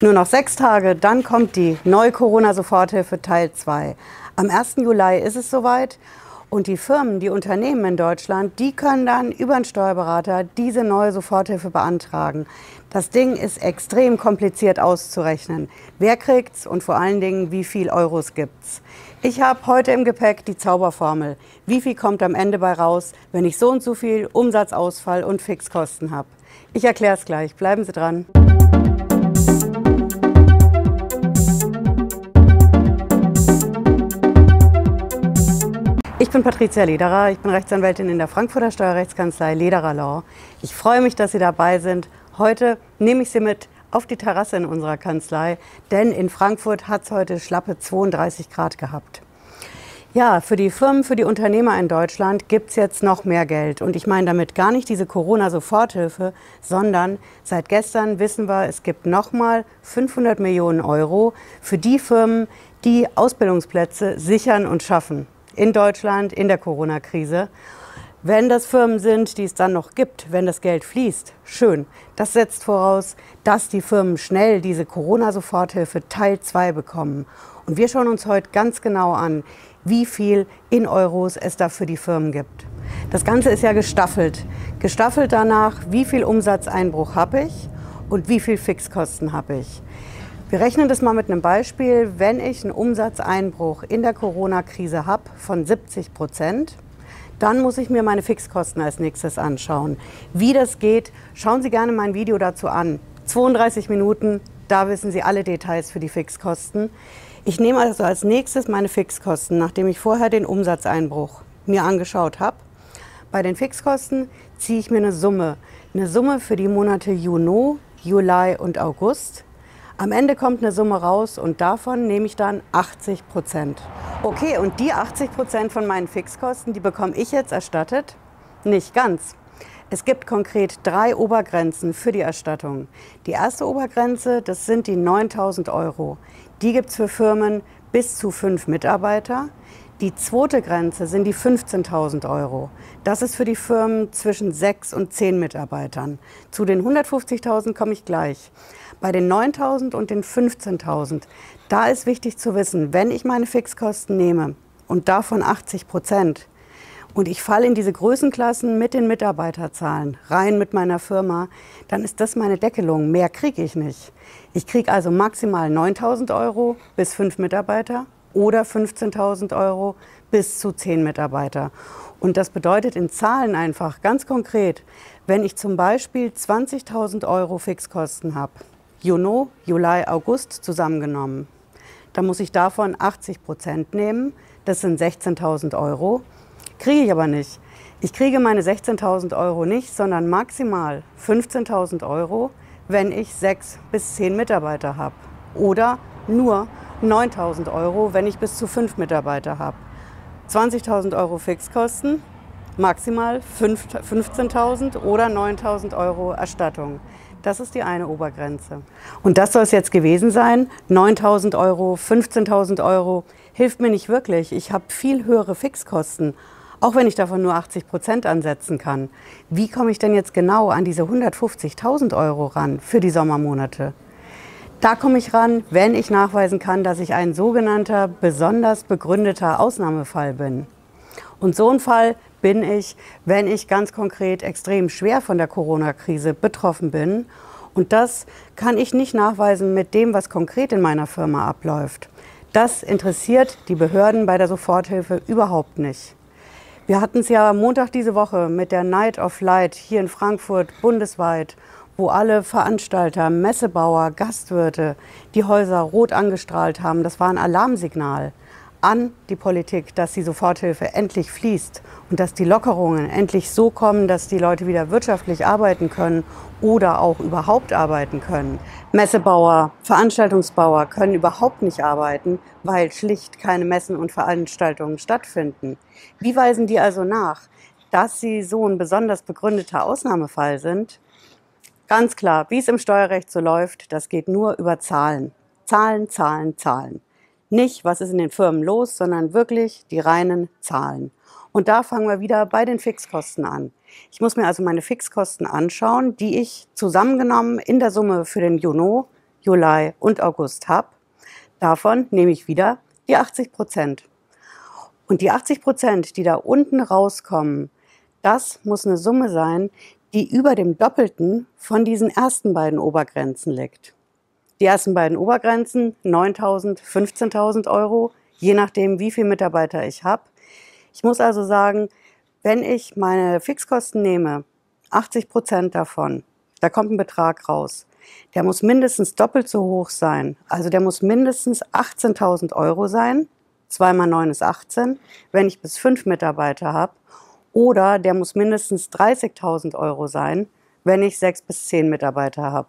Nur noch sechs Tage, dann kommt die neue Corona-Soforthilfe Teil 2. Am 1. Juli ist es soweit und die Firmen, die Unternehmen in Deutschland, die können dann über einen Steuerberater diese neue Soforthilfe beantragen. Das Ding ist extrem kompliziert auszurechnen. Wer kriegt's und vor allen Dingen, wie viel Euros gibt's? Ich habe heute im Gepäck die Zauberformel. Wie viel kommt am Ende bei raus, wenn ich so und so viel Umsatzausfall und Fixkosten habe? Ich erkläre es gleich. Bleiben Sie dran. Ich bin Patricia Lederer, ich bin Rechtsanwältin in der Frankfurter Steuerrechtskanzlei Lederer Law. Ich freue mich, dass Sie dabei sind. Heute nehme ich Sie mit auf die Terrasse in unserer Kanzlei, denn in Frankfurt hat es heute schlappe 32 Grad gehabt. Ja, für die Firmen, für die Unternehmer in Deutschland gibt es jetzt noch mehr Geld. Und ich meine damit gar nicht diese Corona-Soforthilfe, sondern seit gestern wissen wir, es gibt nochmal 500 Millionen Euro für die Firmen, die Ausbildungsplätze sichern und schaffen in Deutschland in der Corona-Krise. Wenn das Firmen sind, die es dann noch gibt, wenn das Geld fließt, schön. Das setzt voraus, dass die Firmen schnell diese Corona-Soforthilfe Teil 2 bekommen. Und wir schauen uns heute ganz genau an, wie viel in Euros es da für die Firmen gibt. Das Ganze ist ja gestaffelt. Gestaffelt danach, wie viel Umsatzeinbruch habe ich und wie viel Fixkosten habe ich. Wir rechnen das mal mit einem Beispiel. Wenn ich einen Umsatzeinbruch in der Corona-Krise habe von 70 Prozent, dann muss ich mir meine Fixkosten als nächstes anschauen. Wie das geht, schauen Sie gerne mein Video dazu an. 32 Minuten, da wissen Sie alle Details für die Fixkosten. Ich nehme also als nächstes meine Fixkosten, nachdem ich vorher den Umsatzeinbruch mir angeschaut habe. Bei den Fixkosten ziehe ich mir eine Summe. Eine Summe für die Monate Juni, Juli und August. Am Ende kommt eine Summe raus und davon nehme ich dann 80 Prozent. Okay, und die 80 Prozent von meinen Fixkosten, die bekomme ich jetzt erstattet? Nicht ganz. Es gibt konkret drei Obergrenzen für die Erstattung. Die erste Obergrenze, das sind die 9000 Euro. Die gibt es für Firmen bis zu fünf Mitarbeiter. Die zweite Grenze sind die 15.000 Euro. Das ist für die Firmen zwischen sechs und zehn Mitarbeitern. Zu den 150.000 komme ich gleich. Bei den 9.000 und den 15.000, da ist wichtig zu wissen, wenn ich meine Fixkosten nehme und davon 80 Prozent und ich falle in diese Größenklassen mit den Mitarbeiterzahlen rein mit meiner Firma, dann ist das meine Deckelung. Mehr kriege ich nicht. Ich kriege also maximal 9.000 Euro bis fünf Mitarbeiter oder 15.000 Euro bis zu zehn Mitarbeiter. Und das bedeutet in Zahlen einfach ganz konkret, wenn ich zum Beispiel 20.000 Euro Fixkosten habe, Juni, Juli, August zusammengenommen. Da muss ich davon 80 Prozent nehmen. Das sind 16.000 Euro. Kriege ich aber nicht. Ich kriege meine 16.000 Euro nicht, sondern maximal 15.000 Euro, wenn ich sechs bis zehn Mitarbeiter habe. Oder nur 9.000 Euro, wenn ich bis zu fünf Mitarbeiter habe. 20.000 Euro Fixkosten, maximal 15.000 oder 9.000 Euro Erstattung. Das ist die eine Obergrenze. Und das soll es jetzt gewesen sein. 9.000 Euro, 15.000 Euro hilft mir nicht wirklich. Ich habe viel höhere Fixkosten, auch wenn ich davon nur 80 Prozent ansetzen kann. Wie komme ich denn jetzt genau an diese 150.000 Euro ran für die Sommermonate? Da komme ich ran, wenn ich nachweisen kann, dass ich ein sogenannter besonders begründeter Ausnahmefall bin. Und so ein Fall bin ich, wenn ich ganz konkret extrem schwer von der Corona-Krise betroffen bin. Und das kann ich nicht nachweisen mit dem, was konkret in meiner Firma abläuft. Das interessiert die Behörden bei der Soforthilfe überhaupt nicht. Wir hatten es ja Montag diese Woche mit der Night of Light hier in Frankfurt bundesweit, wo alle Veranstalter, Messebauer, Gastwirte die Häuser rot angestrahlt haben. Das war ein Alarmsignal an die Politik, dass die Soforthilfe endlich fließt und dass die Lockerungen endlich so kommen, dass die Leute wieder wirtschaftlich arbeiten können oder auch überhaupt arbeiten können. Messebauer, Veranstaltungsbauer können überhaupt nicht arbeiten, weil schlicht keine Messen und Veranstaltungen stattfinden. Wie weisen die also nach, dass sie so ein besonders begründeter Ausnahmefall sind? Ganz klar, wie es im Steuerrecht so läuft, das geht nur über Zahlen. Zahlen, Zahlen, Zahlen. Nicht, was ist in den Firmen los, sondern wirklich die reinen Zahlen. Und da fangen wir wieder bei den Fixkosten an. Ich muss mir also meine Fixkosten anschauen, die ich zusammengenommen in der Summe für den Juni, Juli und August habe, davon nehme ich wieder die 80 Prozent. Und die 80 Prozent, die da unten rauskommen, das muss eine Summe sein, die über dem Doppelten von diesen ersten beiden Obergrenzen liegt. Die ersten beiden Obergrenzen 9.000, 15.000 Euro, je nachdem, wie viele Mitarbeiter ich habe. Ich muss also sagen, wenn ich meine Fixkosten nehme, 80 Prozent davon, da kommt ein Betrag raus. Der muss mindestens doppelt so hoch sein. Also der muss mindestens 18.000 Euro sein. 2 mal 9 ist 18, wenn ich bis 5 Mitarbeiter habe. Oder der muss mindestens 30.000 Euro sein, wenn ich 6 bis 10 Mitarbeiter habe.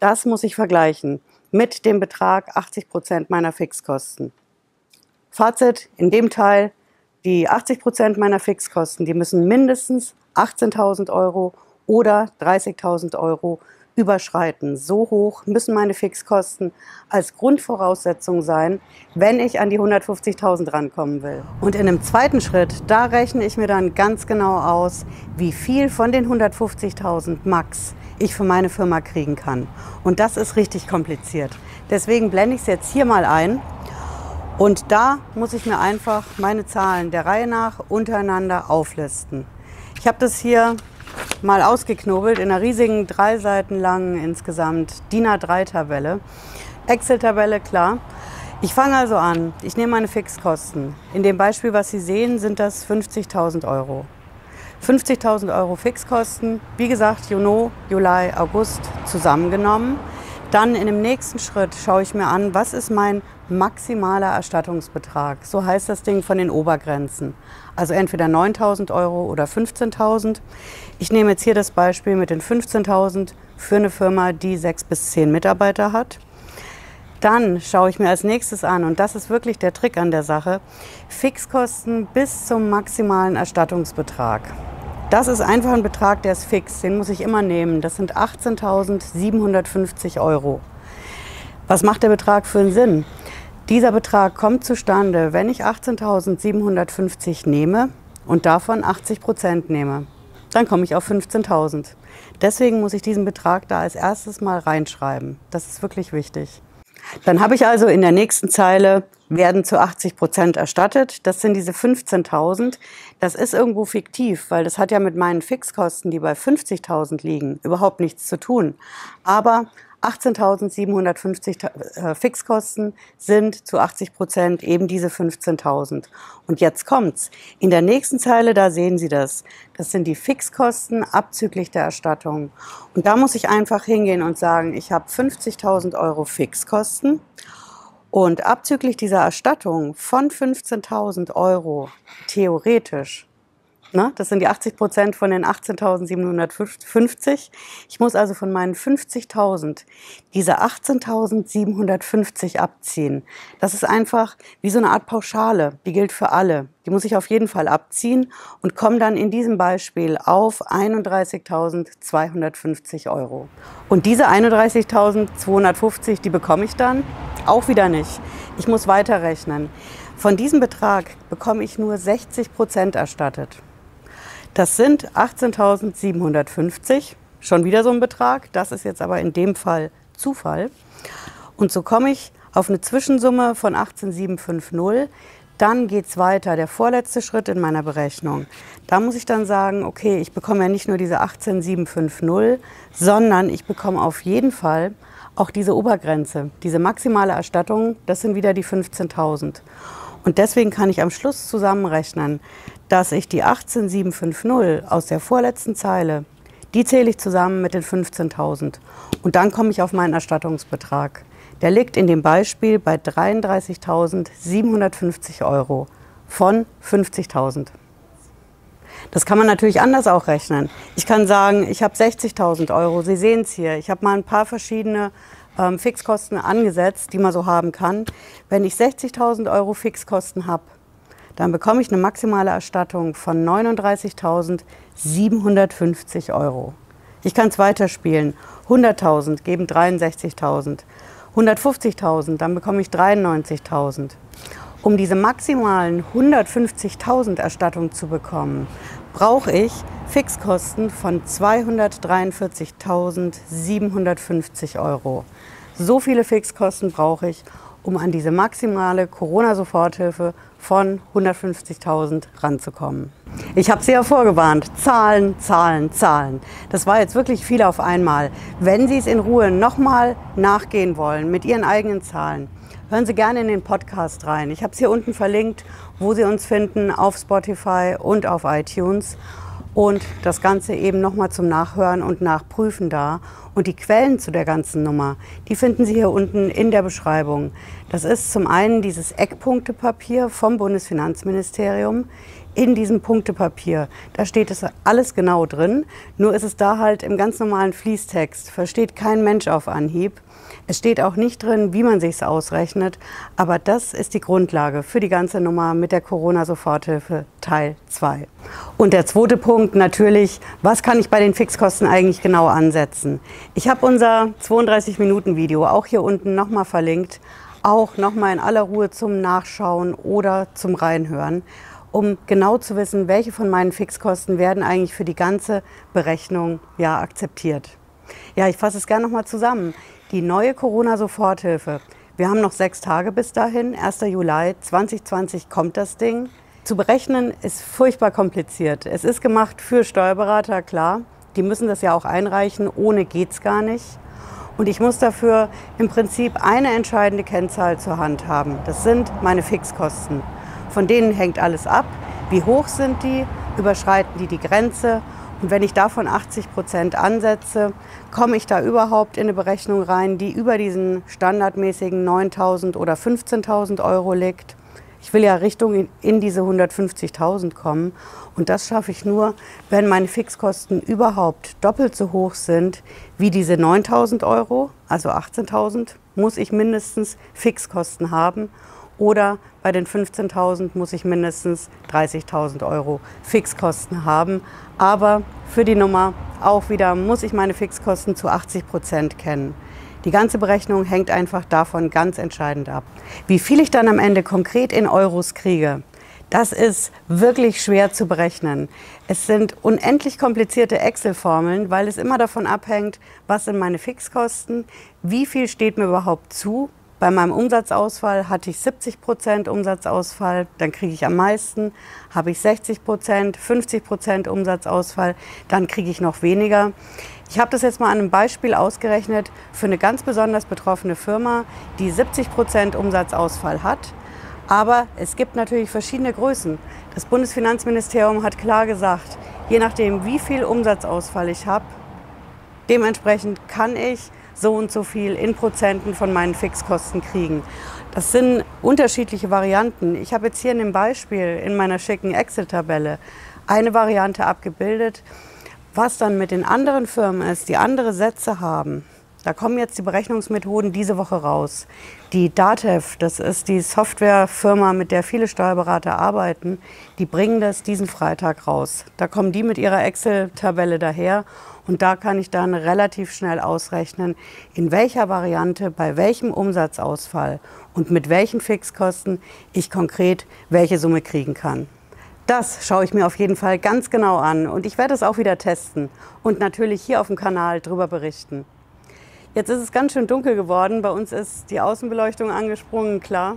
Das muss ich vergleichen mit dem Betrag 80 Prozent meiner Fixkosten. Fazit, in dem Teil, die 80 Prozent meiner Fixkosten, die müssen mindestens 18.000 Euro oder 30.000 Euro überschreiten. So hoch müssen meine Fixkosten als Grundvoraussetzung sein, wenn ich an die 150.000 rankommen will. Und in einem zweiten Schritt, da rechne ich mir dann ganz genau aus, wie viel von den 150.000 Max ich für meine Firma kriegen kann. Und das ist richtig kompliziert. Deswegen blende ich es jetzt hier mal ein. Und da muss ich mir einfach meine Zahlen der Reihe nach untereinander auflisten. Ich habe das hier mal ausgeknobelt in einer riesigen drei Seiten langen insgesamt DIN A3-Tabelle. Excel-Tabelle, klar. Ich fange also an. Ich nehme meine Fixkosten. In dem Beispiel, was Sie sehen, sind das 50.000 Euro. 50.000 Euro Fixkosten, wie gesagt, Juni, Juli, August zusammengenommen. Dann in dem nächsten Schritt schaue ich mir an, was ist mein maximaler Erstattungsbetrag. So heißt das Ding von den Obergrenzen. Also entweder 9.000 Euro oder 15.000. Ich nehme jetzt hier das Beispiel mit den 15.000 für eine Firma, die sechs bis zehn Mitarbeiter hat. Dann schaue ich mir als nächstes an, und das ist wirklich der Trick an der Sache, Fixkosten bis zum maximalen Erstattungsbetrag. Das ist einfach ein Betrag, der ist fix, den muss ich immer nehmen. Das sind 18.750 Euro. Was macht der Betrag für einen Sinn? Dieser Betrag kommt zustande, wenn ich 18.750 nehme und davon 80 Prozent nehme. Dann komme ich auf 15.000. Deswegen muss ich diesen Betrag da als erstes mal reinschreiben. Das ist wirklich wichtig. Dann habe ich also in der nächsten Zeile werden zu 80 Prozent erstattet. Das sind diese 15.000. Das ist irgendwo fiktiv, weil das hat ja mit meinen Fixkosten, die bei 50.000 liegen, überhaupt nichts zu tun. Aber 18.750 äh, Fixkosten sind zu 80 Prozent eben diese 15.000. Und jetzt kommt's. In der nächsten Zeile, da sehen Sie das. Das sind die Fixkosten abzüglich der Erstattung. Und da muss ich einfach hingehen und sagen, ich habe 50.000 Euro Fixkosten. Und abzüglich dieser Erstattung von 15.000 Euro, theoretisch, Ne? Das sind die 80 Prozent von den 18.750. Ich muss also von meinen 50.000 diese 18.750 abziehen. Das ist einfach wie so eine Art Pauschale. Die gilt für alle. Die muss ich auf jeden Fall abziehen und komme dann in diesem Beispiel auf 31.250 Euro. Und diese 31.250, die bekomme ich dann auch wieder nicht. Ich muss weiterrechnen. Von diesem Betrag bekomme ich nur 60 Prozent erstattet. Das sind 18.750, schon wieder so ein Betrag. Das ist jetzt aber in dem Fall Zufall. Und so komme ich auf eine Zwischensumme von 18.750. Dann geht es weiter, der vorletzte Schritt in meiner Berechnung. Da muss ich dann sagen, okay, ich bekomme ja nicht nur diese 18.750, sondern ich bekomme auf jeden Fall auch diese Obergrenze, diese maximale Erstattung, das sind wieder die 15.000. Und deswegen kann ich am Schluss zusammenrechnen, dass ich die 18750 aus der vorletzten Zeile, die zähle ich zusammen mit den 15.000. Und dann komme ich auf meinen Erstattungsbetrag. Der liegt in dem Beispiel bei 33.750 Euro von 50.000. Das kann man natürlich anders auch rechnen. Ich kann sagen, ich habe 60.000 Euro. Sie sehen es hier. Ich habe mal ein paar verschiedene ähm, Fixkosten angesetzt, die man so haben kann. Wenn ich 60.000 Euro Fixkosten habe, dann bekomme ich eine maximale Erstattung von 39.750 Euro. Ich kann es weiterspielen. 100.000 geben 63.000. 150.000, dann bekomme ich 93.000. Um diese maximalen 150.000 Erstattung zu bekommen, brauche ich Fixkosten von 243.750 Euro. so viele Fixkosten brauche ich, um an diese maximale Corona-Soforthilfe von 150.000 ranzukommen. Ich habe Sie ja vorgewarnt. Zahlen, Zahlen, Zahlen. Das war jetzt wirklich viel auf einmal. Wenn Sie es in Ruhe nochmal nachgehen wollen mit Ihren eigenen Zahlen, hören Sie gerne in den Podcast rein. Ich habe es hier unten verlinkt, wo Sie uns finden, auf Spotify und auf iTunes und das Ganze eben nochmal zum Nachhören und Nachprüfen da. Und die Quellen zu der ganzen Nummer, die finden Sie hier unten in der Beschreibung. Das ist zum einen dieses Eckpunktepapier vom Bundesfinanzministerium. In diesem Punktepapier, da steht es alles genau drin, nur ist es da halt im ganz normalen Fließtext, versteht kein Mensch auf Anhieb. Es steht auch nicht drin, wie man sich ausrechnet, aber das ist die Grundlage für die ganze Nummer mit der Corona-Soforthilfe Teil 2. Und der zweite Punkt natürlich, was kann ich bei den Fixkosten eigentlich genau ansetzen? Ich habe unser 32-Minuten-Video auch hier unten nochmal verlinkt, auch nochmal in aller Ruhe zum Nachschauen oder zum Reinhören um genau zu wissen, welche von meinen Fixkosten werden eigentlich für die ganze Berechnung ja akzeptiert. Ja, ich fasse es gerne nochmal zusammen die neue Corona-Soforthilfe. Wir haben noch sechs Tage bis dahin. 1. Juli 2020 kommt das Ding. Zu berechnen ist furchtbar kompliziert. Es ist gemacht für Steuerberater, klar. Die müssen das ja auch einreichen. Ohne geht's gar nicht. Und ich muss dafür im Prinzip eine entscheidende Kennzahl zur Hand haben. Das sind meine Fixkosten. Von denen hängt alles ab. Wie hoch sind die? Überschreiten die die Grenze? Und wenn ich davon 80 Prozent ansetze, komme ich da überhaupt in eine Berechnung rein, die über diesen standardmäßigen 9.000 oder 15.000 Euro liegt. Ich will ja Richtung in diese 150.000 kommen und das schaffe ich nur, wenn meine Fixkosten überhaupt doppelt so hoch sind wie diese 9.000 Euro, also 18.000 muss ich mindestens Fixkosten haben oder bei den 15.000 muss ich mindestens 30.000 Euro Fixkosten haben. Aber für die Nummer auch wieder muss ich meine Fixkosten zu 80 Prozent kennen. Die ganze Berechnung hängt einfach davon ganz entscheidend ab. Wie viel ich dann am Ende konkret in Euros kriege, das ist wirklich schwer zu berechnen. Es sind unendlich komplizierte Excel-Formeln, weil es immer davon abhängt, was sind meine Fixkosten, wie viel steht mir überhaupt zu bei meinem Umsatzausfall hatte ich 70 Prozent Umsatzausfall, dann kriege ich am meisten. Habe ich 60 Prozent, 50 Prozent Umsatzausfall, dann kriege ich noch weniger. Ich habe das jetzt mal an einem Beispiel ausgerechnet für eine ganz besonders betroffene Firma, die 70 Prozent Umsatzausfall hat. Aber es gibt natürlich verschiedene Größen. Das Bundesfinanzministerium hat klar gesagt, je nachdem, wie viel Umsatzausfall ich habe, dementsprechend kann ich so und so viel in Prozenten von meinen Fixkosten kriegen. Das sind unterschiedliche Varianten. Ich habe jetzt hier in dem Beispiel in meiner schicken Excel-Tabelle eine Variante abgebildet. Was dann mit den anderen Firmen ist, die andere Sätze haben, da kommen jetzt die Berechnungsmethoden diese Woche raus. Die DATEV, das ist die Softwarefirma, mit der viele Steuerberater arbeiten, die bringen das diesen Freitag raus. Da kommen die mit ihrer Excel-Tabelle daher und da kann ich dann relativ schnell ausrechnen, in welcher Variante, bei welchem Umsatzausfall und mit welchen Fixkosten ich konkret welche Summe kriegen kann. Das schaue ich mir auf jeden Fall ganz genau an und ich werde es auch wieder testen und natürlich hier auf dem Kanal darüber berichten. Jetzt ist es ganz schön dunkel geworden. Bei uns ist die Außenbeleuchtung angesprungen, klar.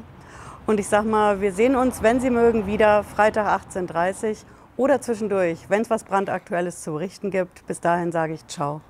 Und ich sag mal, wir sehen uns, wenn Sie mögen, wieder Freitag 18.30 Uhr oder zwischendurch, wenn es was brandaktuelles zu berichten gibt. Bis dahin sage ich Ciao.